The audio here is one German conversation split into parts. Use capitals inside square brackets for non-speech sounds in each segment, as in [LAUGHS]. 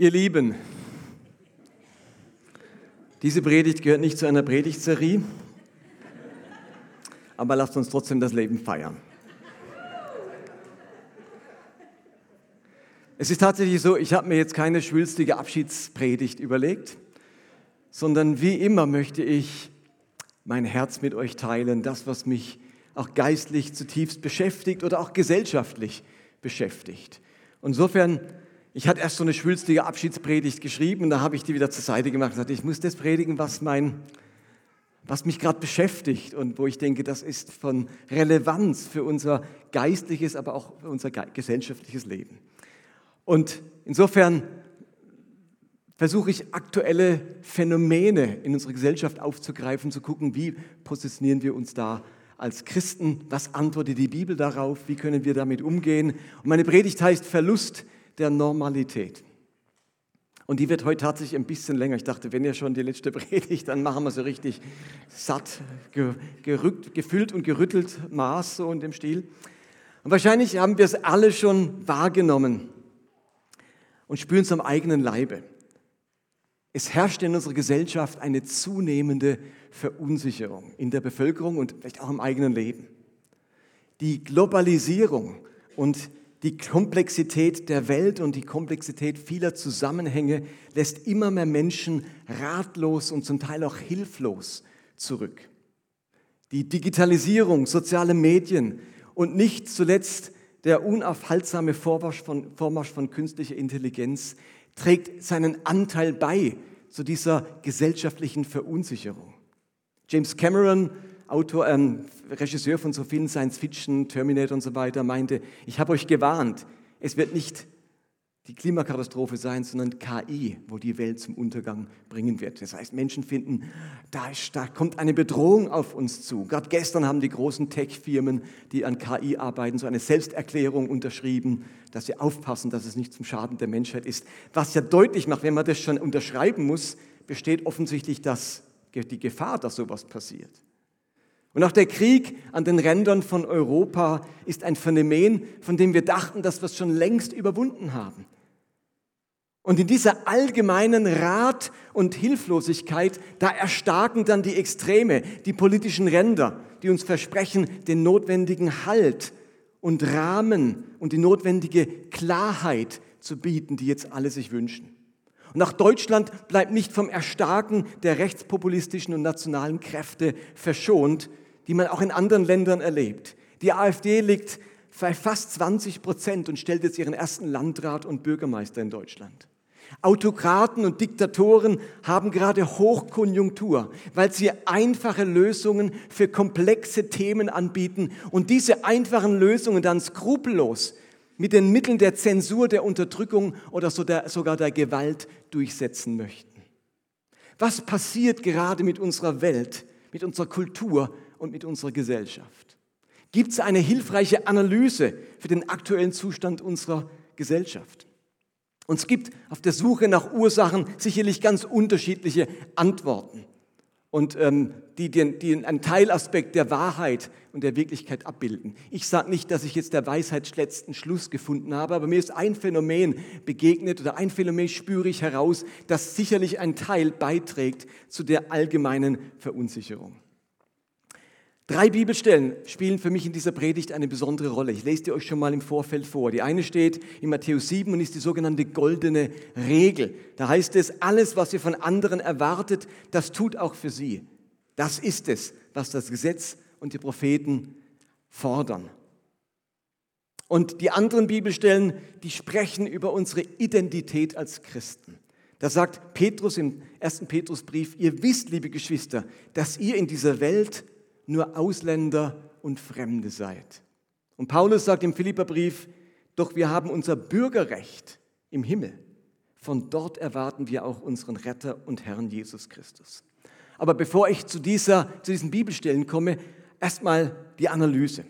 Ihr Lieben, diese Predigt gehört nicht zu einer Predigtserie, aber lasst uns trotzdem das Leben feiern. Es ist tatsächlich so, ich habe mir jetzt keine schwülstige Abschiedspredigt überlegt, sondern wie immer möchte ich mein Herz mit euch teilen, das, was mich auch geistlich zutiefst beschäftigt oder auch gesellschaftlich beschäftigt. Insofern ich hatte erst so eine schwülstige Abschiedspredigt geschrieben und da habe ich die wieder zur Seite gemacht und gesagt, ich muss das predigen, was, mein, was mich gerade beschäftigt und wo ich denke, das ist von Relevanz für unser geistliches, aber auch für unser gesellschaftliches Leben. Und insofern versuche ich aktuelle Phänomene in unserer Gesellschaft aufzugreifen, zu gucken, wie positionieren wir uns da als Christen, was antwortet die Bibel darauf, wie können wir damit umgehen. Und meine Predigt heißt Verlust der Normalität. Und die wird heute tatsächlich ein bisschen länger. Ich dachte, wenn ihr schon die letzte [LAUGHS] Predigt, dann machen wir so richtig satt, gerückt, gefüllt und gerüttelt, Maß so in dem Stil. Und wahrscheinlich haben wir es alle schon wahrgenommen und spüren es am eigenen Leibe. Es herrscht in unserer Gesellschaft eine zunehmende Verunsicherung in der Bevölkerung und vielleicht auch im eigenen Leben. Die Globalisierung und die Komplexität der Welt und die Komplexität vieler Zusammenhänge lässt immer mehr Menschen ratlos und zum Teil auch hilflos zurück. Die Digitalisierung, soziale Medien und nicht zuletzt der unaufhaltsame Vormarsch von, Vormarsch von künstlicher Intelligenz trägt seinen Anteil bei zu dieser gesellschaftlichen Verunsicherung. James Cameron Autor, ähm, Regisseur von so vielen Science Fiction, Terminator und so weiter, meinte, ich habe euch gewarnt, es wird nicht die Klimakatastrophe sein, sondern KI, wo die Welt zum Untergang bringen wird. Das heißt, Menschen finden, da, ist, da kommt eine Bedrohung auf uns zu. Gerade gestern haben die großen Tech-Firmen, die an KI arbeiten, so eine Selbsterklärung unterschrieben, dass sie aufpassen, dass es nicht zum Schaden der Menschheit ist. Was ja deutlich macht, wenn man das schon unterschreiben muss, besteht offensichtlich das, die Gefahr, dass sowas passiert. Und auch der Krieg an den Rändern von Europa ist ein Phänomen, von dem wir dachten, dass wir es schon längst überwunden haben. Und in dieser allgemeinen Rat und Hilflosigkeit, da erstarken dann die Extreme, die politischen Ränder, die uns versprechen, den notwendigen Halt und Rahmen und die notwendige Klarheit zu bieten, die jetzt alle sich wünschen. Und auch Deutschland bleibt nicht vom Erstarken der rechtspopulistischen und nationalen Kräfte verschont, die man auch in anderen Ländern erlebt. Die AfD liegt bei fast 20 Prozent und stellt jetzt ihren ersten Landrat und Bürgermeister in Deutschland. Autokraten und Diktatoren haben gerade Hochkonjunktur, weil sie einfache Lösungen für komplexe Themen anbieten und diese einfachen Lösungen dann skrupellos mit den Mitteln der Zensur, der Unterdrückung oder sogar der Gewalt durchsetzen möchten. Was passiert gerade mit unserer Welt, mit unserer Kultur und mit unserer Gesellschaft? Gibt es eine hilfreiche Analyse für den aktuellen Zustand unserer Gesellschaft? Und es gibt auf der Suche nach Ursachen sicherlich ganz unterschiedliche Antworten und ähm, die, die, die einen Teilaspekt der Wahrheit und der Wirklichkeit abbilden. Ich sage nicht, dass ich jetzt der Weisheit letzten Schluss gefunden habe, aber mir ist ein Phänomen begegnet oder ein Phänomen spüre ich heraus, das sicherlich einen Teil beiträgt zu der allgemeinen Verunsicherung. Drei Bibelstellen spielen für mich in dieser Predigt eine besondere Rolle. Ich lese die euch schon mal im Vorfeld vor. Die eine steht in Matthäus 7 und ist die sogenannte goldene Regel. Da heißt es, alles, was ihr von anderen erwartet, das tut auch für sie. Das ist es, was das Gesetz und die Propheten fordern. Und die anderen Bibelstellen, die sprechen über unsere Identität als Christen. Da sagt Petrus im ersten Petrusbrief, ihr wisst, liebe Geschwister, dass ihr in dieser Welt nur Ausländer und Fremde seid. Und Paulus sagt im Philipperbrief, doch wir haben unser Bürgerrecht im Himmel. Von dort erwarten wir auch unseren Retter und Herrn Jesus Christus. Aber bevor ich zu, dieser, zu diesen Bibelstellen komme, erstmal die Analyse.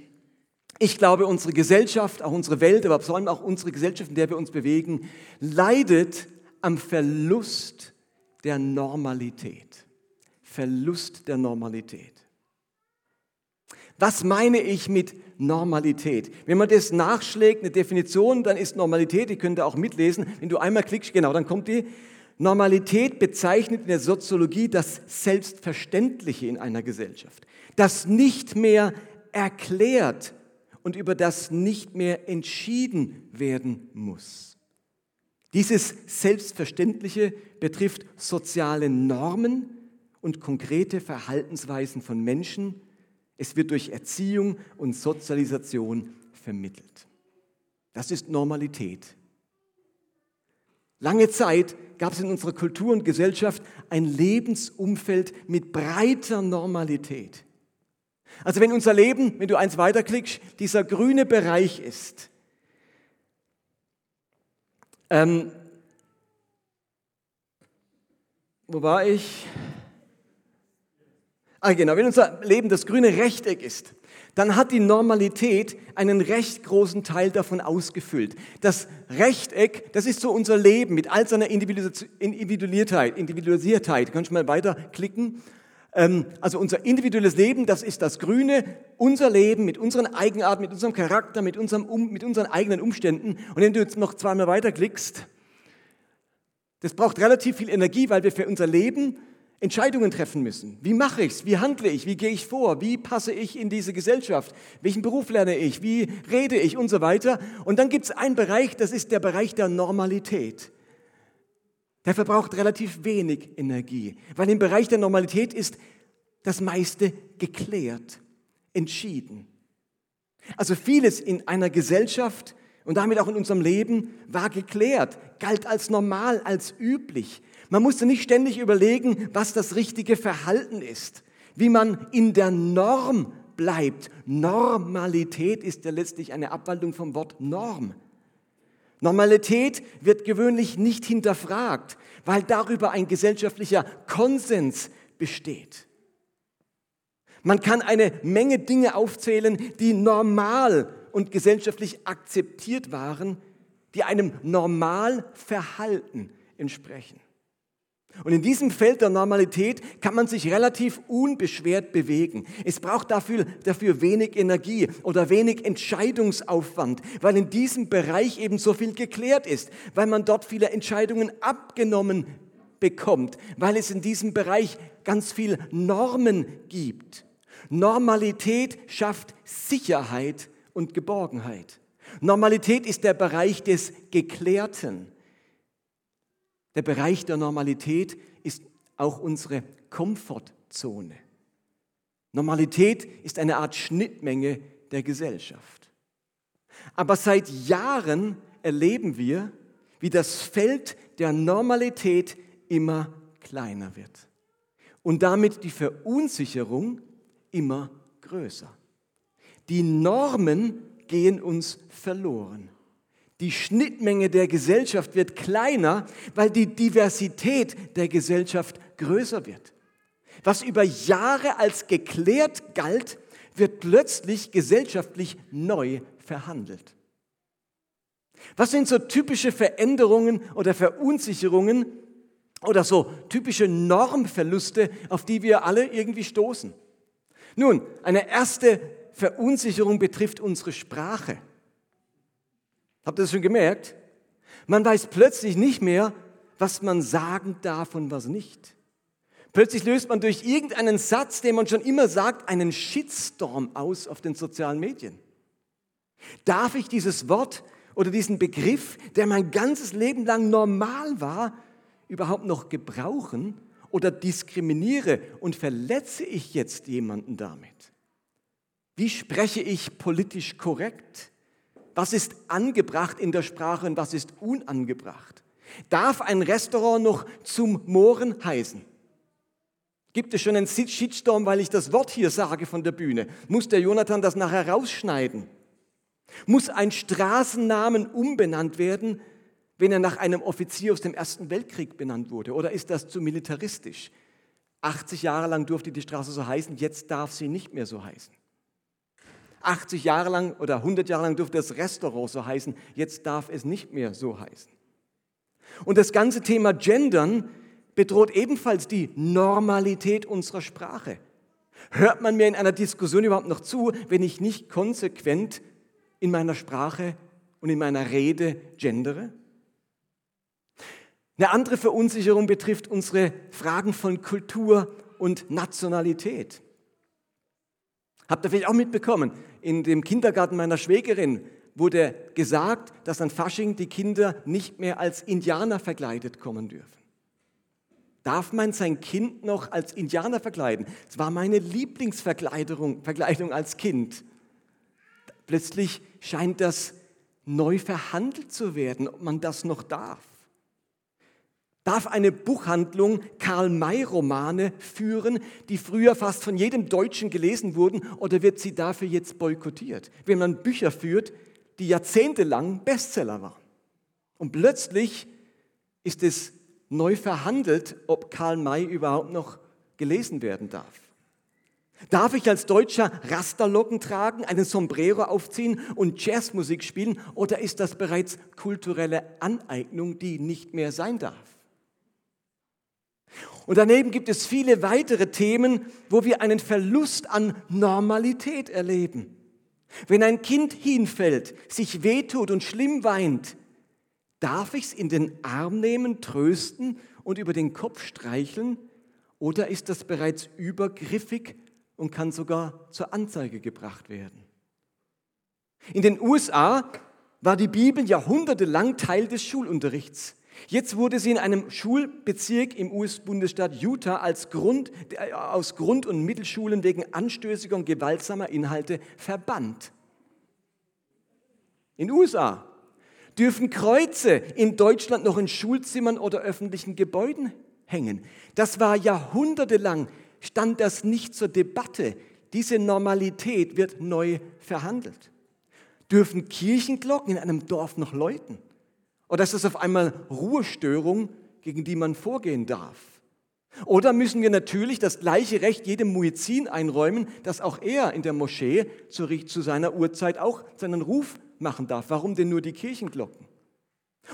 Ich glaube, unsere Gesellschaft, auch unsere Welt, aber vor allem auch unsere Gesellschaft, in der wir uns bewegen, leidet am Verlust der Normalität. Verlust der Normalität. Was meine ich mit Normalität? Wenn man das nachschlägt, eine Definition, dann ist Normalität, ihr könnt da auch mitlesen, wenn du einmal klickst, genau, dann kommt die. Normalität bezeichnet in der Soziologie das Selbstverständliche in einer Gesellschaft, das nicht mehr erklärt und über das nicht mehr entschieden werden muss. Dieses Selbstverständliche betrifft soziale Normen und konkrete Verhaltensweisen von Menschen. Es wird durch Erziehung und Sozialisation vermittelt. Das ist Normalität. Lange Zeit gab es in unserer Kultur und Gesellschaft ein Lebensumfeld mit breiter Normalität. Also wenn unser Leben, wenn du eins weiterklickst, dieser grüne Bereich ist, ähm, wo war ich? Ah, genau, wenn unser Leben das grüne Rechteck ist, dann hat die Normalität einen recht großen Teil davon ausgefüllt. Das Rechteck, das ist so unser Leben mit all seiner Individualisiertheit. Individualisiertheit. Kannst du mal weiterklicken? Ähm, also unser individuelles Leben, das ist das Grüne, unser Leben mit unseren Eigenarten, mit unserem Charakter, mit, unserem, mit unseren eigenen Umständen. Und wenn du jetzt noch zweimal weiterklickst, das braucht relativ viel Energie, weil wir für unser Leben Entscheidungen treffen müssen. Wie mache ich es? Wie handle ich? Wie gehe ich vor? Wie passe ich in diese Gesellschaft? Welchen Beruf lerne ich? Wie rede ich? Und so weiter. Und dann gibt es einen Bereich, das ist der Bereich der Normalität. Der verbraucht relativ wenig Energie, weil im Bereich der Normalität ist das meiste geklärt, entschieden. Also vieles in einer Gesellschaft und damit auch in unserem Leben war geklärt, galt als normal, als üblich. Man musste nicht ständig überlegen, was das richtige Verhalten ist, wie man in der Norm bleibt. Normalität ist ja letztlich eine Abwandlung vom Wort Norm. Normalität wird gewöhnlich nicht hinterfragt, weil darüber ein gesellschaftlicher Konsens besteht. Man kann eine Menge Dinge aufzählen, die normal und gesellschaftlich akzeptiert waren, die einem Normalverhalten entsprechen. Und in diesem Feld der Normalität kann man sich relativ unbeschwert bewegen. Es braucht dafür, dafür wenig Energie oder wenig Entscheidungsaufwand, weil in diesem Bereich eben so viel geklärt ist, weil man dort viele Entscheidungen abgenommen bekommt, weil es in diesem Bereich ganz viel Normen gibt. Normalität schafft Sicherheit und Geborgenheit. Normalität ist der Bereich des Geklärten. Der Bereich der Normalität ist auch unsere Komfortzone. Normalität ist eine Art Schnittmenge der Gesellschaft. Aber seit Jahren erleben wir, wie das Feld der Normalität immer kleiner wird und damit die Verunsicherung immer größer. Die Normen gehen uns verloren. Die Schnittmenge der Gesellschaft wird kleiner, weil die Diversität der Gesellschaft größer wird. Was über Jahre als geklärt galt, wird plötzlich gesellschaftlich neu verhandelt. Was sind so typische Veränderungen oder Verunsicherungen oder so typische Normverluste, auf die wir alle irgendwie stoßen? Nun, eine erste Verunsicherung betrifft unsere Sprache. Habt ihr das schon gemerkt? Man weiß plötzlich nicht mehr, was man sagen darf und was nicht. Plötzlich löst man durch irgendeinen Satz, den man schon immer sagt, einen Shitstorm aus auf den sozialen Medien. Darf ich dieses Wort oder diesen Begriff, der mein ganzes Leben lang normal war, überhaupt noch gebrauchen oder diskriminiere und verletze ich jetzt jemanden damit? Wie spreche ich politisch korrekt? Was ist angebracht in der Sprache und was ist unangebracht? Darf ein Restaurant noch zum Mohren heißen? Gibt es schon einen Shitstorm, weil ich das Wort hier sage von der Bühne? Muss der Jonathan das nachher rausschneiden? Muss ein Straßennamen umbenannt werden, wenn er nach einem Offizier aus dem Ersten Weltkrieg benannt wurde? Oder ist das zu militaristisch? 80 Jahre lang durfte die Straße so heißen, jetzt darf sie nicht mehr so heißen. 80 Jahre lang oder 100 Jahre lang durfte das Restaurant so heißen, jetzt darf es nicht mehr so heißen. Und das ganze Thema Gendern bedroht ebenfalls die Normalität unserer Sprache. Hört man mir in einer Diskussion überhaupt noch zu, wenn ich nicht konsequent in meiner Sprache und in meiner Rede gendere? Eine andere Verunsicherung betrifft unsere Fragen von Kultur und Nationalität. Habt ihr vielleicht auch mitbekommen, in dem Kindergarten meiner Schwägerin wurde gesagt, dass an Fasching die Kinder nicht mehr als Indianer verkleidet kommen dürfen. Darf man sein Kind noch als Indianer verkleiden? Das war meine Lieblingsverkleidung Verkleidung als Kind. Plötzlich scheint das neu verhandelt zu werden, ob man das noch darf. Darf eine Buchhandlung Karl-May-Romane führen, die früher fast von jedem Deutschen gelesen wurden, oder wird sie dafür jetzt boykottiert? Wenn man Bücher führt, die jahrzehntelang Bestseller waren. Und plötzlich ist es neu verhandelt, ob Karl May überhaupt noch gelesen werden darf. Darf ich als Deutscher Rasterlocken tragen, einen Sombrero aufziehen und Jazzmusik spielen oder ist das bereits kulturelle Aneignung, die nicht mehr sein darf? Und daneben gibt es viele weitere Themen, wo wir einen Verlust an Normalität erleben. Wenn ein Kind hinfällt, sich wehtut und schlimm weint, darf ich es in den Arm nehmen, trösten und über den Kopf streicheln? Oder ist das bereits übergriffig und kann sogar zur Anzeige gebracht werden? In den USA war die Bibel jahrhundertelang Teil des Schulunterrichts. Jetzt wurde sie in einem Schulbezirk im US-Bundesstaat Utah als Grund, äh, aus Grund- und Mittelschulen wegen anstößiger und gewaltsamer Inhalte verbannt. In USA dürfen Kreuze in Deutschland noch in Schulzimmern oder öffentlichen Gebäuden hängen. Das war jahrhundertelang, stand das nicht zur Debatte. Diese Normalität wird neu verhandelt. Dürfen Kirchenglocken in einem Dorf noch läuten? Oder ist das auf einmal Ruhestörung, gegen die man vorgehen darf? Oder müssen wir natürlich das gleiche Recht jedem Muezzin einräumen, dass auch er in der Moschee zu, zu seiner Uhrzeit auch seinen Ruf machen darf? Warum denn nur die Kirchenglocken?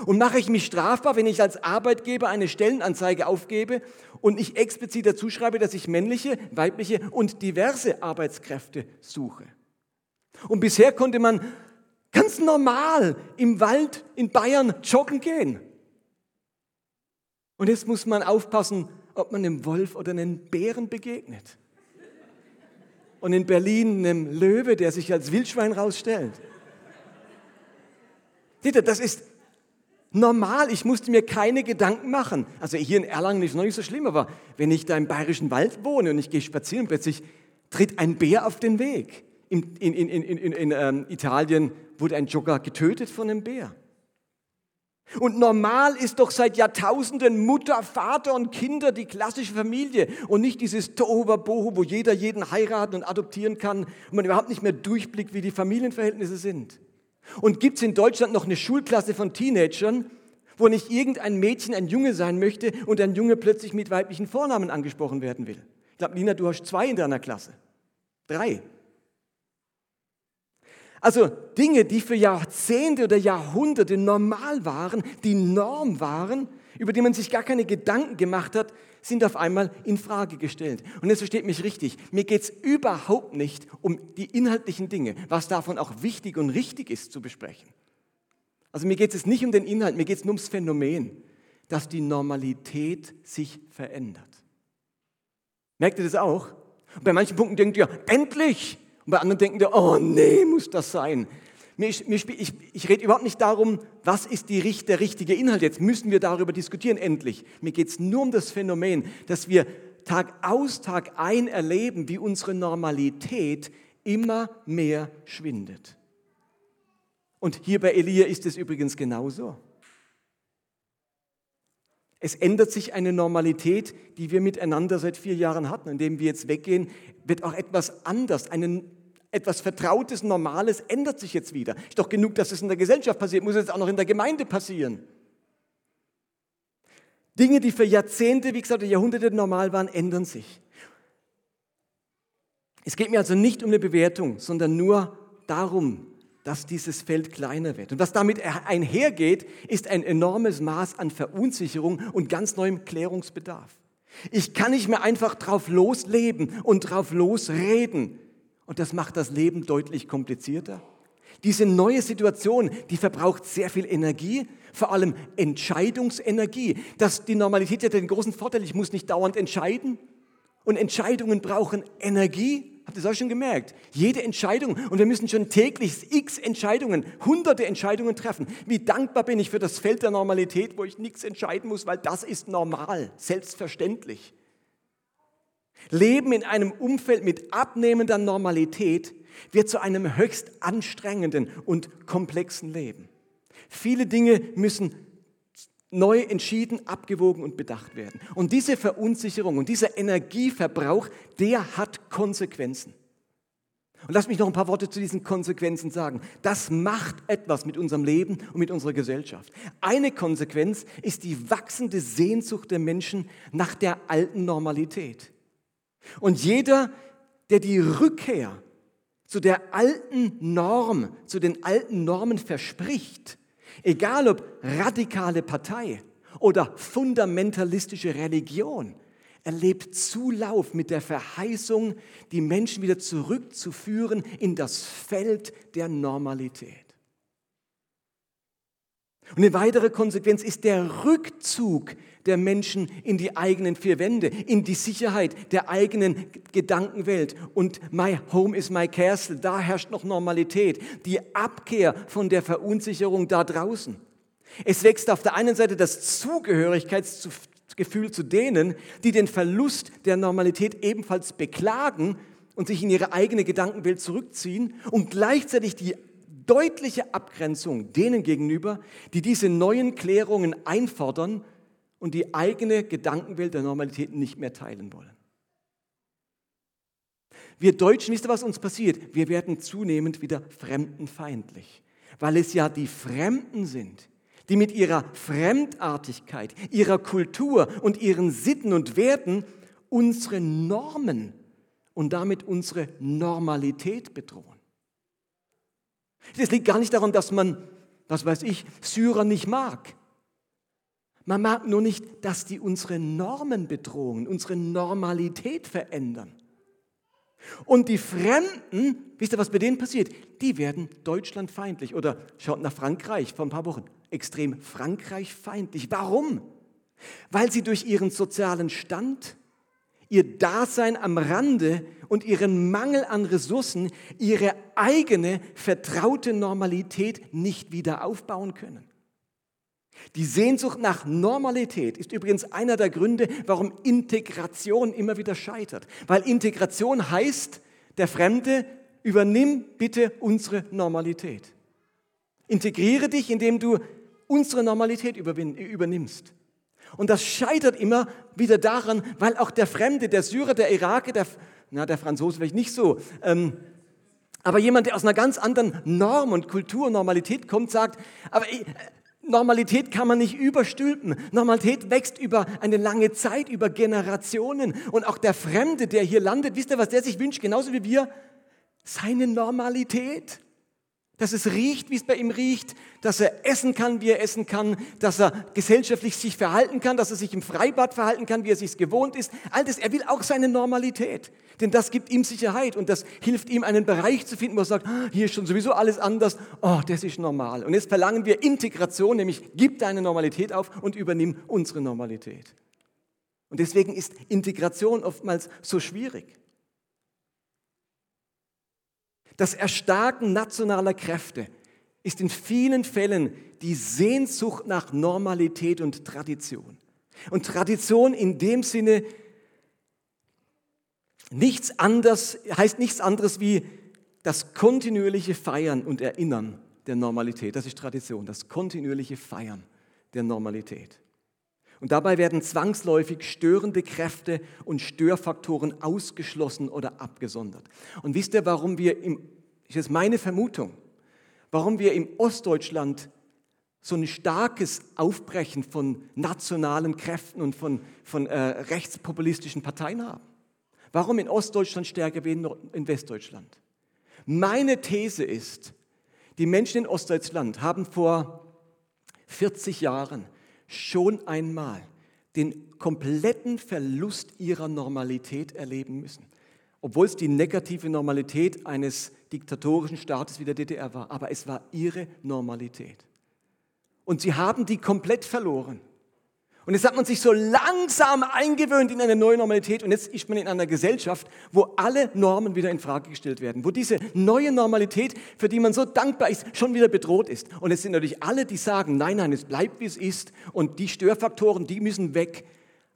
Und mache ich mich strafbar, wenn ich als Arbeitgeber eine Stellenanzeige aufgebe und ich explizit dazu schreibe, dass ich männliche, weibliche und diverse Arbeitskräfte suche? Und bisher konnte man Ganz normal im Wald in Bayern joggen gehen. Und jetzt muss man aufpassen, ob man einem Wolf oder einem Bären begegnet. Und in Berlin einem Löwe, der sich als Wildschwein rausstellt. Seht ihr, das ist normal. Ich musste mir keine Gedanken machen. Also hier in Erlangen ist es noch nicht so schlimm, aber wenn ich da im bayerischen Wald wohne und ich gehe spazieren, plötzlich tritt ein Bär auf den Weg. In, in, in, in, ähm, Italien wurde ein Jogger getötet von einem Bär. Und normal ist doch seit Jahrtausenden Mutter, Vater und Kinder die klassische Familie und nicht dieses Tohuwabohu, wo jeder jeden heiraten und adoptieren kann und man überhaupt nicht mehr durchblickt, wie die Familienverhältnisse sind. Und gibt es in Deutschland noch eine Schulklasse von Teenagern, wo nicht irgendein Mädchen ein Junge sein möchte und ein Junge plötzlich mit weiblichen Vornamen angesprochen werden will? Ich glaube, Lina, du hast zwei in deiner Klasse. Drei. Also Dinge, die für Jahrzehnte oder Jahrhunderte normal waren, die Norm waren, über die man sich gar keine Gedanken gemacht hat, sind auf einmal in Frage gestellt. Und jetzt versteht mich richtig, mir geht es überhaupt nicht um die inhaltlichen Dinge, was davon auch wichtig und richtig ist zu besprechen. Also mir geht es nicht um den Inhalt, mir geht es nur ums Phänomen, dass die Normalität sich verändert. Merkt ihr das auch? Bei manchen Punkten denkt ihr, endlich, und bei anderen denken die, oh nee, muss das sein. Ich, ich, ich rede überhaupt nicht darum, was ist die, der richtige Inhalt. Jetzt müssen wir darüber diskutieren, endlich. Mir geht es nur um das Phänomen, dass wir Tag aus, Tag ein erleben, wie unsere Normalität immer mehr schwindet. Und hier bei Elia ist es übrigens genauso. Es ändert sich eine Normalität, die wir miteinander seit vier Jahren hatten. Indem wir jetzt weggehen, wird auch etwas anders, einen etwas Vertrautes, Normales ändert sich jetzt wieder. Ist doch genug, dass es in der Gesellschaft passiert, muss jetzt auch noch in der Gemeinde passieren. Dinge, die für Jahrzehnte, wie gesagt, Jahrhunderte normal waren, ändern sich. Es geht mir also nicht um eine Bewertung, sondern nur darum, dass dieses Feld kleiner wird. Und was damit einhergeht, ist ein enormes Maß an Verunsicherung und ganz neuem Klärungsbedarf. Ich kann nicht mehr einfach drauf losleben und drauf losreden. Und das macht das Leben deutlich komplizierter. Diese neue Situation, die verbraucht sehr viel Energie, vor allem Entscheidungsenergie. Das, die Normalität hat den großen Vorteil, ich muss nicht dauernd entscheiden. Und Entscheidungen brauchen Energie. Habt ihr das auch schon gemerkt? Jede Entscheidung, und wir müssen schon täglich x Entscheidungen, hunderte Entscheidungen treffen. Wie dankbar bin ich für das Feld der Normalität, wo ich nichts entscheiden muss, weil das ist normal, selbstverständlich. Leben in einem Umfeld mit abnehmender Normalität wird zu einem höchst anstrengenden und komplexen Leben. Viele Dinge müssen neu entschieden, abgewogen und bedacht werden. Und diese Verunsicherung und dieser Energieverbrauch, der hat Konsequenzen. Und lass mich noch ein paar Worte zu diesen Konsequenzen sagen. Das macht etwas mit unserem Leben und mit unserer Gesellschaft. Eine Konsequenz ist die wachsende Sehnsucht der Menschen nach der alten Normalität. Und jeder, der die Rückkehr zu der alten Norm, zu den alten Normen verspricht, egal ob radikale Partei oder fundamentalistische Religion, erlebt Zulauf mit der Verheißung, die Menschen wieder zurückzuführen in das Feld der Normalität. Und eine weitere Konsequenz ist der Rückzug der Menschen in die eigenen vier Wände, in die Sicherheit der eigenen Gedankenwelt. Und my home is my castle, da herrscht noch Normalität, die Abkehr von der Verunsicherung da draußen. Es wächst auf der einen Seite das Zugehörigkeitsgefühl zu denen, die den Verlust der Normalität ebenfalls beklagen und sich in ihre eigene Gedankenwelt zurückziehen und gleichzeitig die deutliche Abgrenzung denen gegenüber, die diese neuen Klärungen einfordern und die eigene Gedankenwelt der Normalität nicht mehr teilen wollen. Wir Deutschen, wisst ihr, was uns passiert? Wir werden zunehmend wieder fremdenfeindlich, weil es ja die Fremden sind, die mit ihrer Fremdartigkeit, ihrer Kultur und ihren Sitten und Werten unsere Normen und damit unsere Normalität bedrohen. Es liegt gar nicht daran, dass man, was weiß ich, Syrer nicht mag. Man mag nur nicht, dass die unsere Normen bedrohen, unsere Normalität verändern. Und die Fremden, wisst ihr, was bei denen passiert? Die werden deutschlandfeindlich. Oder schaut nach Frankreich vor ein paar Wochen. Extrem frankreichfeindlich. Warum? Weil sie durch ihren sozialen Stand, ihr Dasein am Rande und ihren Mangel an Ressourcen ihre eigene vertraute Normalität nicht wieder aufbauen können. Die Sehnsucht nach Normalität ist übrigens einer der Gründe, warum Integration immer wieder scheitert. Weil Integration heißt, der Fremde, übernimm bitte unsere Normalität. Integriere dich, indem du unsere Normalität übernimmst. Und das scheitert immer wieder daran, weil auch der Fremde, der Syrer, der Iraker, der, na, der Franzose vielleicht nicht so, ähm, aber jemand, der aus einer ganz anderen Norm und Kultur, Normalität kommt, sagt, aber Normalität kann man nicht überstülpen. Normalität wächst über eine lange Zeit, über Generationen. Und auch der Fremde, der hier landet, wisst ihr, was der sich wünscht, genauso wie wir? Seine Normalität. Dass es riecht, wie es bei ihm riecht, dass er essen kann, wie er essen kann, dass er gesellschaftlich sich verhalten kann, dass er sich im Freibad verhalten kann, wie er sich gewohnt ist. All das, er will auch seine Normalität, denn das gibt ihm Sicherheit und das hilft ihm, einen Bereich zu finden, wo er sagt, ah, hier ist schon sowieso alles anders, oh, das ist normal. Und jetzt verlangen wir Integration, nämlich gib deine Normalität auf und übernimm unsere Normalität. Und deswegen ist Integration oftmals so schwierig. Das Erstarken nationaler Kräfte ist in vielen Fällen die Sehnsucht nach Normalität und Tradition. Und Tradition in dem Sinne nichts anderes, heißt nichts anderes wie das kontinuierliche Feiern und Erinnern der Normalität. Das ist Tradition, das kontinuierliche Feiern der Normalität. Und dabei werden zwangsläufig störende Kräfte und Störfaktoren ausgeschlossen oder abgesondert. Und wisst ihr, warum wir im, das ist meine Vermutung, warum wir im Ostdeutschland so ein starkes Aufbrechen von nationalen Kräften und von, von äh, rechtspopulistischen Parteien haben? Warum in Ostdeutschland stärker wie in Westdeutschland? Meine These ist, die Menschen in Ostdeutschland haben vor 40 Jahren schon einmal den kompletten Verlust ihrer Normalität erleben müssen. Obwohl es die negative Normalität eines diktatorischen Staates wie der DDR war, aber es war ihre Normalität. Und sie haben die komplett verloren. Und jetzt hat man sich so langsam eingewöhnt in eine neue Normalität und jetzt ist man in einer Gesellschaft, wo alle Normen wieder in Frage gestellt werden, wo diese neue Normalität, für die man so dankbar ist, schon wieder bedroht ist. Und es sind natürlich alle, die sagen, nein, nein, es bleibt wie es ist und die Störfaktoren, die müssen weg.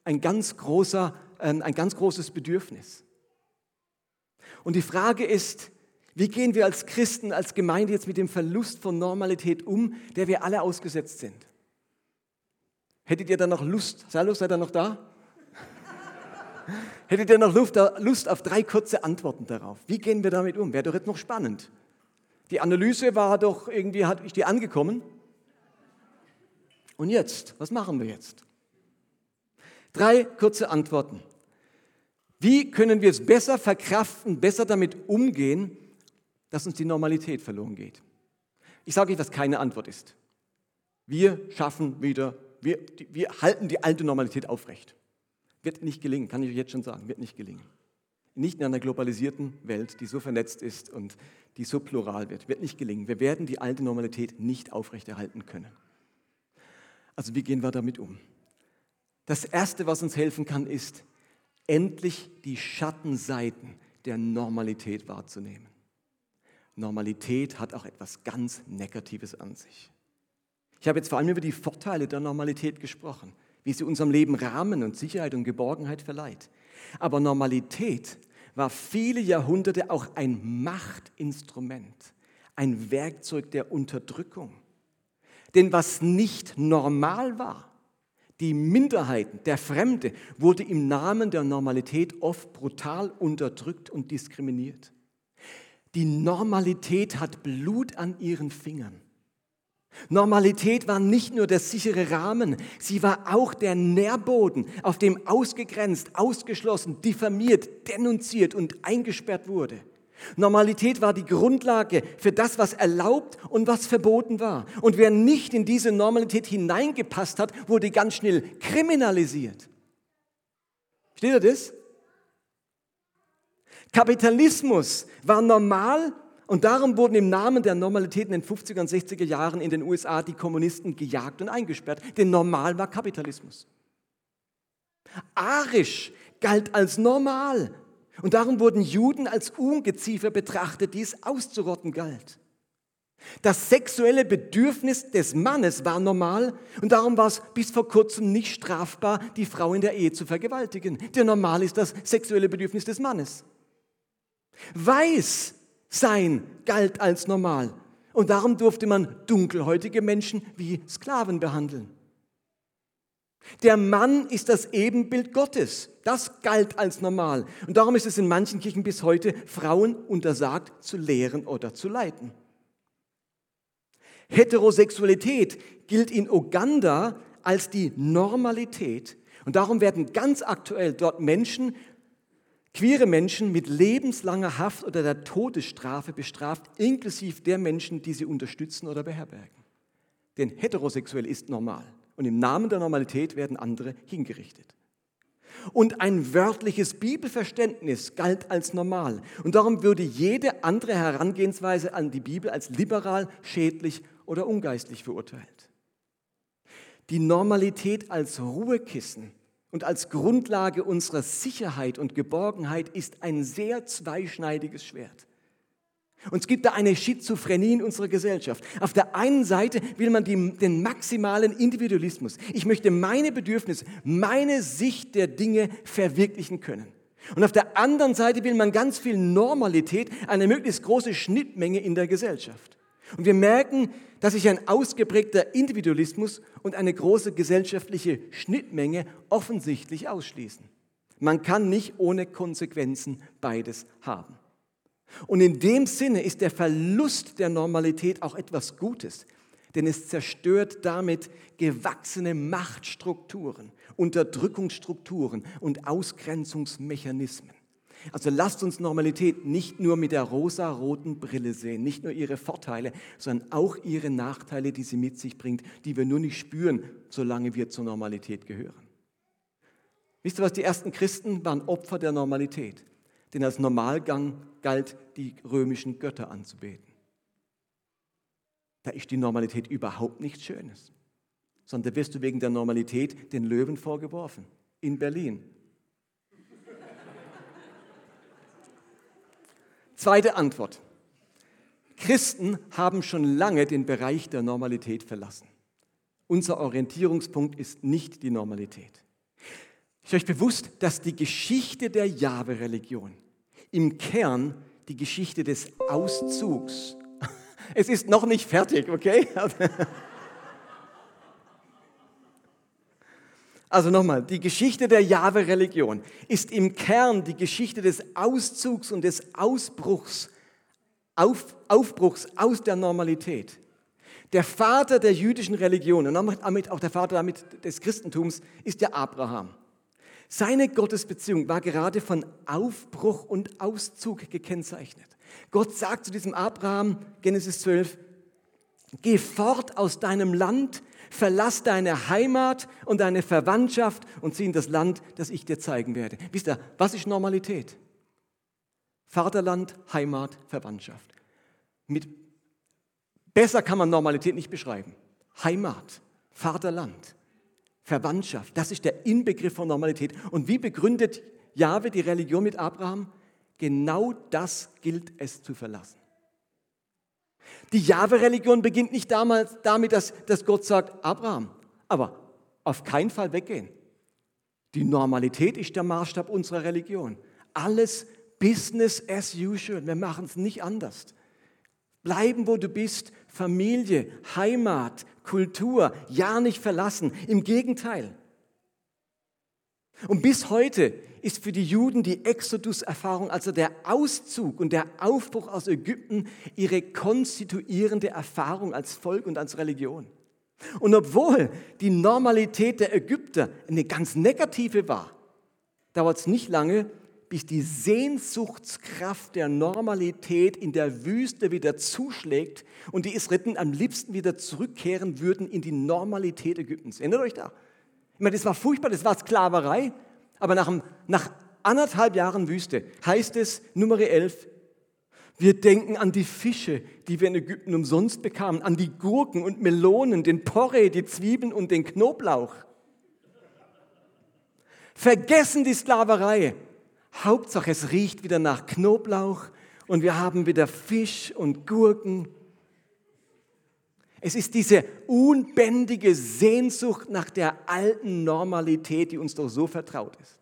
Ein ganz großer, äh, ein ganz großes Bedürfnis. Und die Frage ist, wie gehen wir als Christen, als Gemeinde jetzt mit dem Verlust von Normalität um, der wir alle ausgesetzt sind? Hättet ihr da noch Lust? Hallo, seid ihr noch da? [LAUGHS] Hättet ihr noch Lust, auf drei kurze Antworten darauf? Wie gehen wir damit um? Wäre doch jetzt noch spannend. Die Analyse war doch irgendwie, hat ich die angekommen? Und jetzt? Was machen wir jetzt? Drei kurze Antworten. Wie können wir es besser verkraften, besser damit umgehen, dass uns die Normalität verloren geht. Ich sage euch, was keine Antwort ist. Wir schaffen wieder, wir, wir halten die alte Normalität aufrecht. Wird nicht gelingen, kann ich euch jetzt schon sagen, wird nicht gelingen. Nicht in einer globalisierten Welt, die so vernetzt ist und die so plural wird, wird nicht gelingen. Wir werden die alte Normalität nicht aufrechterhalten können. Also wie gehen wir damit um? Das Erste, was uns helfen kann, ist, endlich die Schattenseiten der Normalität wahrzunehmen. Normalität hat auch etwas ganz Negatives an sich. Ich habe jetzt vor allem über die Vorteile der Normalität gesprochen, wie sie unserem Leben Rahmen und Sicherheit und Geborgenheit verleiht. Aber Normalität war viele Jahrhunderte auch ein Machtinstrument, ein Werkzeug der Unterdrückung. Denn was nicht normal war, die Minderheiten, der Fremde, wurde im Namen der Normalität oft brutal unterdrückt und diskriminiert. Die Normalität hat Blut an ihren Fingern. Normalität war nicht nur der sichere Rahmen, sie war auch der Nährboden, auf dem ausgegrenzt, ausgeschlossen, diffamiert, denunziert und eingesperrt wurde. Normalität war die Grundlage für das, was erlaubt und was verboten war. Und wer nicht in diese Normalität hineingepasst hat, wurde ganz schnell kriminalisiert. Steht ihr das? Kapitalismus war normal und darum wurden im Namen der Normalität in den 50er und 60er Jahren in den USA die Kommunisten gejagt und eingesperrt. Denn normal war Kapitalismus. Arisch galt als normal und darum wurden Juden als Ungeziefer betrachtet, die es auszurotten galt. Das sexuelle Bedürfnis des Mannes war normal und darum war es bis vor kurzem nicht strafbar, die Frau in der Ehe zu vergewaltigen. Denn normal ist das sexuelle Bedürfnis des Mannes. Weiß sein galt als normal. Und darum durfte man dunkelhäutige Menschen wie Sklaven behandeln. Der Mann ist das Ebenbild Gottes. Das galt als normal. Und darum ist es in manchen Kirchen bis heute Frauen untersagt zu lehren oder zu leiten. Heterosexualität gilt in Uganda als die Normalität. Und darum werden ganz aktuell dort Menschen queere Menschen mit lebenslanger Haft oder der Todesstrafe bestraft, inklusive der Menschen, die sie unterstützen oder beherbergen. Denn heterosexuell ist normal und im Namen der Normalität werden andere hingerichtet. Und ein wörtliches Bibelverständnis galt als normal. Und darum würde jede andere Herangehensweise an die Bibel als liberal, schädlich oder ungeistlich verurteilt. Die Normalität als Ruhekissen und als Grundlage unserer Sicherheit und Geborgenheit ist ein sehr zweischneidiges Schwert. Und es gibt da eine Schizophrenie in unserer Gesellschaft. Auf der einen Seite will man die, den maximalen Individualismus. Ich möchte meine Bedürfnisse, meine Sicht der Dinge verwirklichen können. Und auf der anderen Seite will man ganz viel Normalität, eine möglichst große Schnittmenge in der Gesellschaft. Und wir merken, dass sich ein ausgeprägter Individualismus und eine große gesellschaftliche Schnittmenge offensichtlich ausschließen. Man kann nicht ohne Konsequenzen beides haben. Und in dem Sinne ist der Verlust der Normalität auch etwas Gutes, denn es zerstört damit gewachsene Machtstrukturen, Unterdrückungsstrukturen und Ausgrenzungsmechanismen. Also lasst uns Normalität nicht nur mit der rosa-roten Brille sehen, nicht nur ihre Vorteile, sondern auch ihre Nachteile, die sie mit sich bringt, die wir nur nicht spüren, solange wir zur Normalität gehören. Wisst ihr was, die ersten Christen waren Opfer der Normalität, denn als Normalgang galt, die römischen Götter anzubeten. Da ist die Normalität überhaupt nichts Schönes, sondern da wirst du wegen der Normalität den Löwen vorgeworfen in Berlin. Zweite Antwort. Christen haben schon lange den Bereich der Normalität verlassen. Unser Orientierungspunkt ist nicht die Normalität. Ist euch bewusst, dass die Geschichte der Jahwe-Religion im Kern die Geschichte des Auszugs. [LAUGHS] Es ist noch nicht fertig, okay? [LAUGHS] Also nochmal, die Geschichte der Jahwe-Religion ist im Kern die Geschichte des Auszugs und des Ausbruchs, Auf, Aufbruchs aus der Normalität. Der Vater der jüdischen Religion und damit auch der Vater damit des Christentums ist der Abraham. Seine Gottesbeziehung war gerade von Aufbruch und Auszug gekennzeichnet. Gott sagt zu diesem Abraham, Genesis 12, geh fort aus deinem Land, verlass deine Heimat und deine Verwandtschaft und zieh in das Land, das ich dir zeigen werde. Wisst ihr, was ist Normalität? Vaterland, Heimat, Verwandtschaft. Mit besser kann man Normalität nicht beschreiben. Heimat, Vaterland, Verwandtschaft, das ist der Inbegriff von Normalität. Und wie begründet Jahwe die Religion mit Abraham? Genau das gilt es zu verlassen. Die Jahwe-Religion beginnt nicht damals damit, dass, dass Gott sagt, Abraham, aber auf keinen Fall weggehen. Die Normalität ist der Maßstab unserer Religion. Alles Business as usual. Wir machen es nicht anders. Bleiben, wo du bist. Familie, Heimat, Kultur. Ja, nicht verlassen. Im Gegenteil. Und bis heute ist für die Juden die Exodus-Erfahrung, also der Auszug und der Aufbruch aus Ägypten, ihre konstituierende Erfahrung als Volk und als Religion. Und obwohl die Normalität der Ägypter eine ganz negative war, dauert es nicht lange, bis die Sehnsuchtskraft der Normalität in der Wüste wieder zuschlägt und die Israeliten am liebsten wieder zurückkehren würden in die Normalität Ägyptens. Erinnert euch da? Ich meine, das war furchtbar, das war Sklaverei, aber nach, nach anderthalb Jahren Wüste heißt es, Nummer 11, wir denken an die Fische, die wir in Ägypten umsonst bekamen, an die Gurken und Melonen, den Porree, die Zwiebeln und den Knoblauch. Vergessen die Sklaverei. Hauptsache, es riecht wieder nach Knoblauch und wir haben wieder Fisch und Gurken. Es ist diese unbändige Sehnsucht nach der alten Normalität, die uns doch so vertraut ist.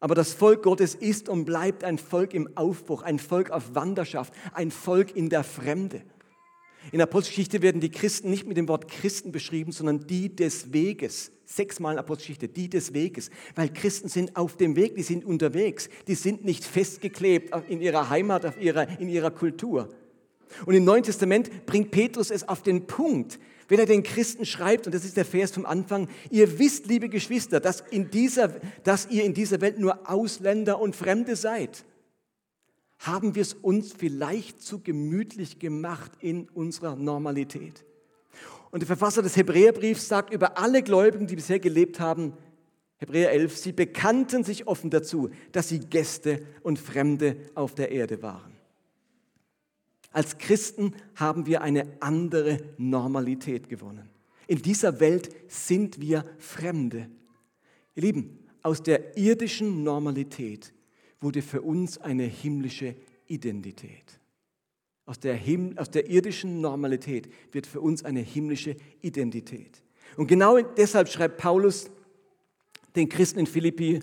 Aber das Volk Gottes ist und bleibt ein Volk im Aufbruch, ein Volk auf Wanderschaft, ein Volk in der Fremde. In der Apostelgeschichte werden die Christen nicht mit dem Wort Christen beschrieben, sondern die des Weges. Sechsmal in der Apostelgeschichte, die des Weges. Weil Christen sind auf dem Weg, die sind unterwegs. Die sind nicht festgeklebt in ihrer Heimat, auf ihrer, in ihrer Kultur. Und im Neuen Testament bringt Petrus es auf den Punkt, wenn er den Christen schreibt, und das ist der Vers vom Anfang, ihr wisst, liebe Geschwister, dass, in dieser, dass ihr in dieser Welt nur Ausländer und Fremde seid. Haben wir es uns vielleicht zu gemütlich gemacht in unserer Normalität? Und der Verfasser des Hebräerbriefs sagt über alle Gläubigen, die bisher gelebt haben, Hebräer 11, sie bekannten sich offen dazu, dass sie Gäste und Fremde auf der Erde waren. Als Christen haben wir eine andere Normalität gewonnen. In dieser Welt sind wir Fremde. Ihr Lieben, aus der irdischen Normalität wurde für uns eine himmlische Identität. Aus der, Him aus der irdischen Normalität wird für uns eine himmlische Identität. Und genau deshalb schreibt Paulus den Christen in Philippi,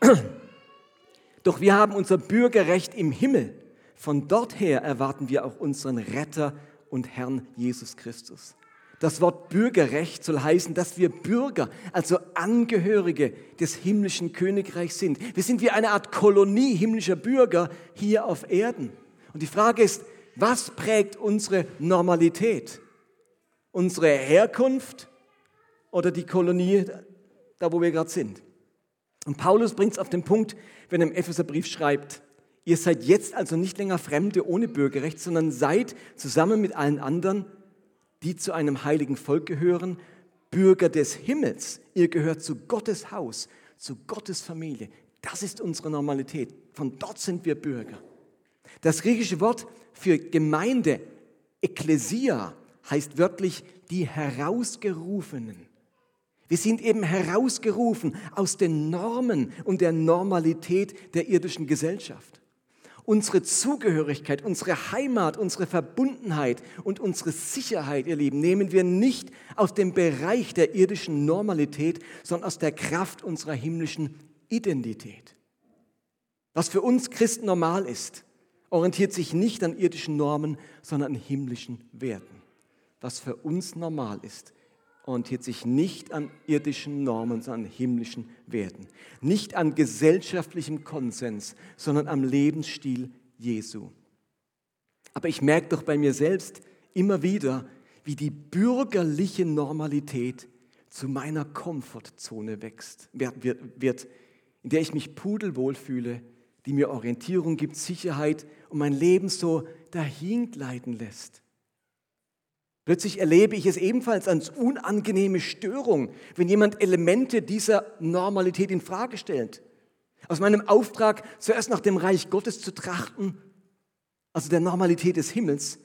[CLEARS THROAT] doch wir haben unser Bürgerrecht im Himmel von dort her erwarten wir auch unseren Retter und Herrn Jesus Christus. Das Wort Bürgerrecht soll heißen, dass wir Bürger, also Angehörige des himmlischen Königreichs sind. Wir sind wie eine Art Kolonie himmlischer Bürger hier auf Erden. Und die Frage ist, was prägt unsere Normalität? Unsere Herkunft oder die Kolonie, da wo wir gerade sind? Und Paulus bringt es auf den Punkt, wenn er im Epheserbrief schreibt, Ihr seid jetzt also nicht länger Fremde ohne Bürgerrecht, sondern seid zusammen mit allen anderen, die zu einem heiligen Volk gehören, Bürger des Himmels. Ihr gehört zu Gottes Haus, zu Gottes Familie. Das ist unsere Normalität. Von dort sind wir Bürger. Das griechische Wort für Gemeinde, Ekklesia, heißt wörtlich die Herausgerufenen. Wir sind eben herausgerufen aus den Normen und der Normalität der irdischen Gesellschaft. Unsere Zugehörigkeit, unsere Heimat, unsere Verbundenheit und unsere Sicherheit, ihr Lieben, nehmen wir nicht aus dem Bereich der irdischen Normalität, sondern aus der Kraft unserer himmlischen Identität. Was für uns Christen normal ist, orientiert sich nicht an irdischen Normen, sondern an himmlischen Werten. Was für uns normal ist, orientiert sich nicht an irdischen Normen, sondern an himmlischen Werten. Nicht an gesellschaftlichem Konsens, sondern am Lebensstil Jesu. Aber ich merke doch bei mir selbst immer wieder, wie die bürgerliche Normalität zu meiner Komfortzone wächst, wird, wird, in der ich mich pudelwohl fühle, die mir Orientierung gibt, Sicherheit und mein Leben so dahin gleiten lässt. Plötzlich erlebe ich es ebenfalls als unangenehme Störung, wenn jemand Elemente dieser Normalität in Frage stellt. Aus meinem Auftrag, zuerst nach dem Reich Gottes zu trachten, also der Normalität des Himmels,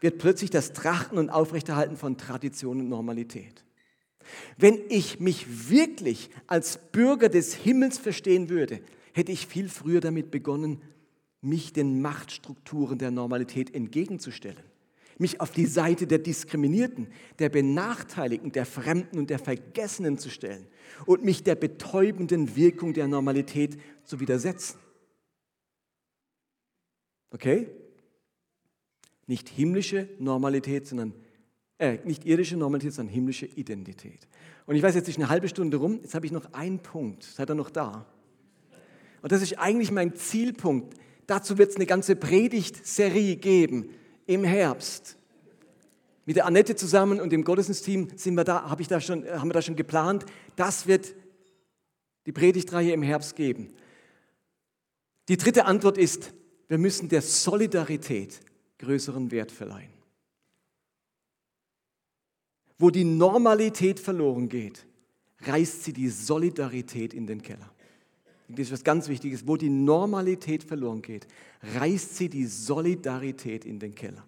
wird plötzlich das Trachten und Aufrechterhalten von Tradition und Normalität. Wenn ich mich wirklich als Bürger des Himmels verstehen würde, hätte ich viel früher damit begonnen, mich den Machtstrukturen der Normalität entgegenzustellen mich auf die Seite der Diskriminierten, der Benachteiligten, der Fremden und der Vergessenen zu stellen und mich der betäubenden Wirkung der Normalität zu widersetzen. Okay? Nicht himmlische Normalität, sondern äh, nicht irdische Normalität, sondern himmlische Identität. Und ich weiß, jetzt ist eine halbe Stunde rum, jetzt habe ich noch einen Punkt. Seid ihr noch da? Und das ist eigentlich mein Zielpunkt. Dazu wird es eine ganze Predigtserie geben im Herbst. Mit der Annette zusammen und dem Gottesdienstteam sind wir da, hab ich da schon, haben wir da schon geplant. Das wird die Predigtreihe im Herbst geben. Die dritte Antwort ist, wir müssen der Solidarität größeren Wert verleihen. Wo die Normalität verloren geht, reißt sie die Solidarität in den Keller. Das ist was ganz Wichtiges. Wo die Normalität verloren geht, reißt sie die Solidarität in den Keller.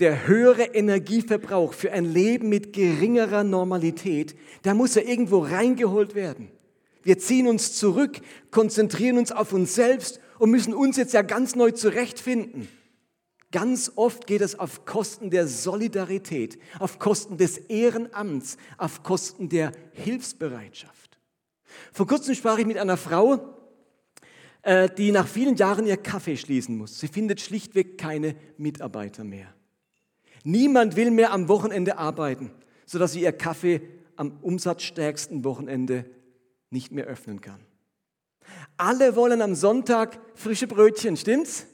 Der höhere Energieverbrauch für ein Leben mit geringerer Normalität, da muss ja irgendwo reingeholt werden. Wir ziehen uns zurück, konzentrieren uns auf uns selbst und müssen uns jetzt ja ganz neu zurechtfinden. Ganz oft geht es auf Kosten der Solidarität, auf Kosten des Ehrenamts, auf Kosten der Hilfsbereitschaft. Vor kurzem sprach ich mit einer Frau, äh, die nach vielen Jahren ihr Kaffee schließen muss. Sie findet schlichtweg keine Mitarbeiter mehr. Niemand will mehr am Wochenende arbeiten, sodass sie ihr Kaffee am umsatzstärksten Wochenende nicht mehr öffnen kann. Alle wollen am Sonntag frische Brötchen, stimmt's?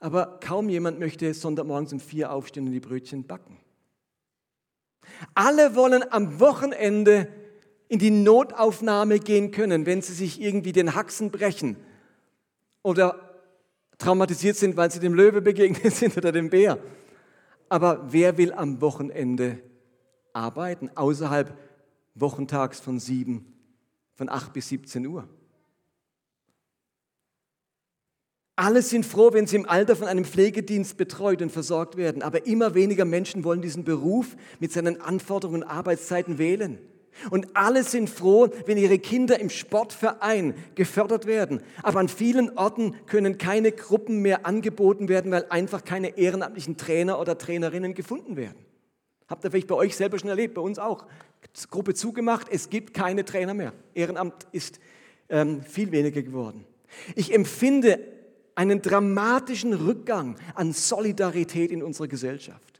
Aber kaum jemand möchte Sonntagmorgens um vier aufstehen und die Brötchen backen. Alle wollen am Wochenende in die Notaufnahme gehen können, wenn sie sich irgendwie den Haxen brechen oder traumatisiert sind, weil sie dem Löwe begegnet [LAUGHS] sind oder dem Bär. Aber wer will am Wochenende arbeiten, außerhalb wochentags von sieben, von acht bis 17 Uhr? Alle sind froh, wenn sie im Alter von einem Pflegedienst betreut und versorgt werden, aber immer weniger Menschen wollen diesen Beruf mit seinen Anforderungen und Arbeitszeiten wählen. Und alle sind froh, wenn ihre Kinder im Sportverein gefördert werden. Aber an vielen Orten können keine Gruppen mehr angeboten werden, weil einfach keine ehrenamtlichen Trainer oder Trainerinnen gefunden werden. Habt ihr vielleicht bei euch selber schon erlebt, bei uns auch. Gruppe zugemacht, es gibt keine Trainer mehr. Ehrenamt ist ähm, viel weniger geworden. Ich empfinde einen dramatischen Rückgang an Solidarität in unserer Gesellschaft.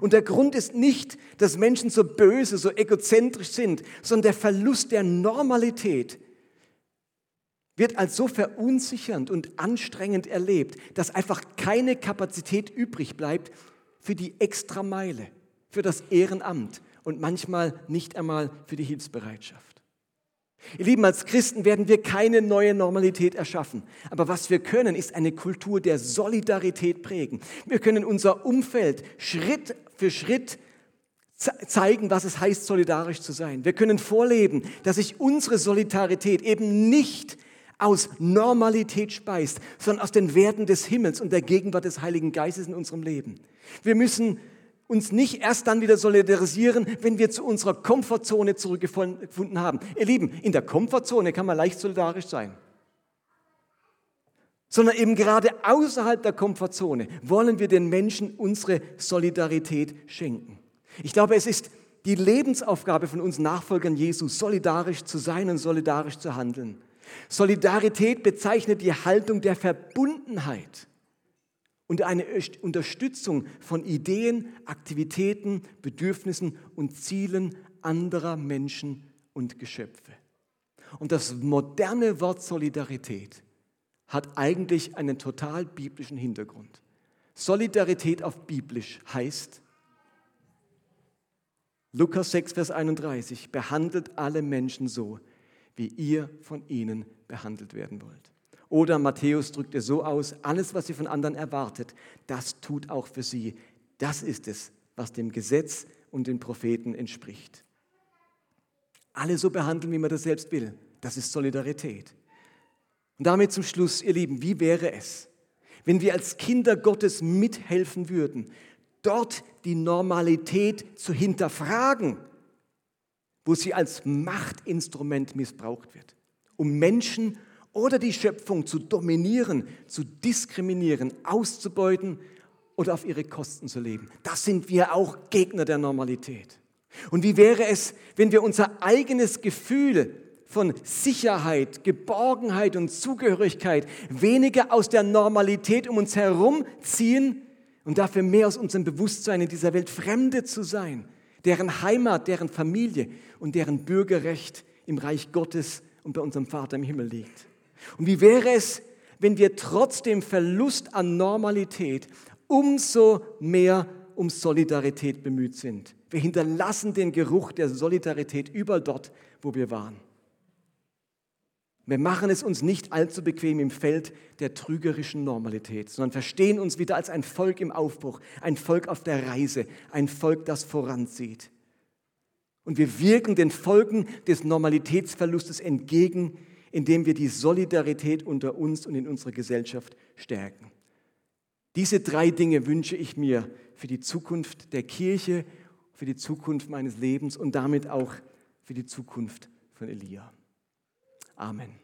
Und der Grund ist nicht, dass Menschen so böse, so egozentrisch sind, sondern der Verlust der Normalität wird als so verunsichernd und anstrengend erlebt, dass einfach keine Kapazität übrig bleibt für die Extrameile, für das Ehrenamt und manchmal nicht einmal für die Hilfsbereitschaft. Ihr Lieben, als Christen werden wir keine neue Normalität erschaffen. Aber was wir können, ist eine Kultur der Solidarität prägen. Wir können unser Umfeld Schritt für Schritt zeigen, was es heißt, solidarisch zu sein. Wir können vorleben, dass sich unsere Solidarität eben nicht aus Normalität speist, sondern aus den Werten des Himmels und der Gegenwart des Heiligen Geistes in unserem Leben. Wir müssen uns nicht erst dann wieder solidarisieren, wenn wir zu unserer Komfortzone zurückgefunden haben. Ihr Lieben, in der Komfortzone kann man leicht solidarisch sein. Sondern eben gerade außerhalb der Komfortzone wollen wir den Menschen unsere Solidarität schenken. Ich glaube, es ist die Lebensaufgabe von uns Nachfolgern Jesus, solidarisch zu sein und solidarisch zu handeln. Solidarität bezeichnet die Haltung der Verbundenheit und eine Unterstützung von Ideen, Aktivitäten, Bedürfnissen und Zielen anderer Menschen und Geschöpfe. Und das moderne Wort Solidarität hat eigentlich einen total biblischen Hintergrund. Solidarität auf biblisch heißt, Lukas 6, Vers 31, behandelt alle Menschen so, wie ihr von ihnen behandelt werden wollt. Oder Matthäus drückt es so aus, alles, was ihr von anderen erwartet, das tut auch für sie. Das ist es, was dem Gesetz und den Propheten entspricht. Alle so behandeln, wie man das selbst will. Das ist Solidarität. Und damit zum Schluss, ihr Lieben, wie wäre es, wenn wir als Kinder Gottes mithelfen würden, dort die Normalität zu hinterfragen, wo sie als Machtinstrument missbraucht wird, um Menschen oder die Schöpfung zu dominieren, zu diskriminieren, auszubeuten oder auf ihre Kosten zu leben. Das sind wir auch Gegner der Normalität. Und wie wäre es, wenn wir unser eigenes Gefühl von Sicherheit, Geborgenheit und Zugehörigkeit weniger aus der Normalität um uns herum ziehen und dafür mehr aus unserem Bewusstsein in dieser Welt Fremde zu sein, deren Heimat, deren Familie und deren Bürgerrecht im Reich Gottes und bei unserem Vater im Himmel liegt. Und wie wäre es, wenn wir trotz dem Verlust an Normalität umso mehr um Solidarität bemüht sind? Wir hinterlassen den Geruch der Solidarität überall dort, wo wir waren. Wir machen es uns nicht allzu bequem im Feld der trügerischen Normalität, sondern verstehen uns wieder als ein Volk im Aufbruch, ein Volk auf der Reise, ein Volk, das voranzieht. Und wir wirken den Folgen des Normalitätsverlustes entgegen, indem wir die Solidarität unter uns und in unserer Gesellschaft stärken. Diese drei Dinge wünsche ich mir für die Zukunft der Kirche, für die Zukunft meines Lebens und damit auch für die Zukunft von Elia. Amen.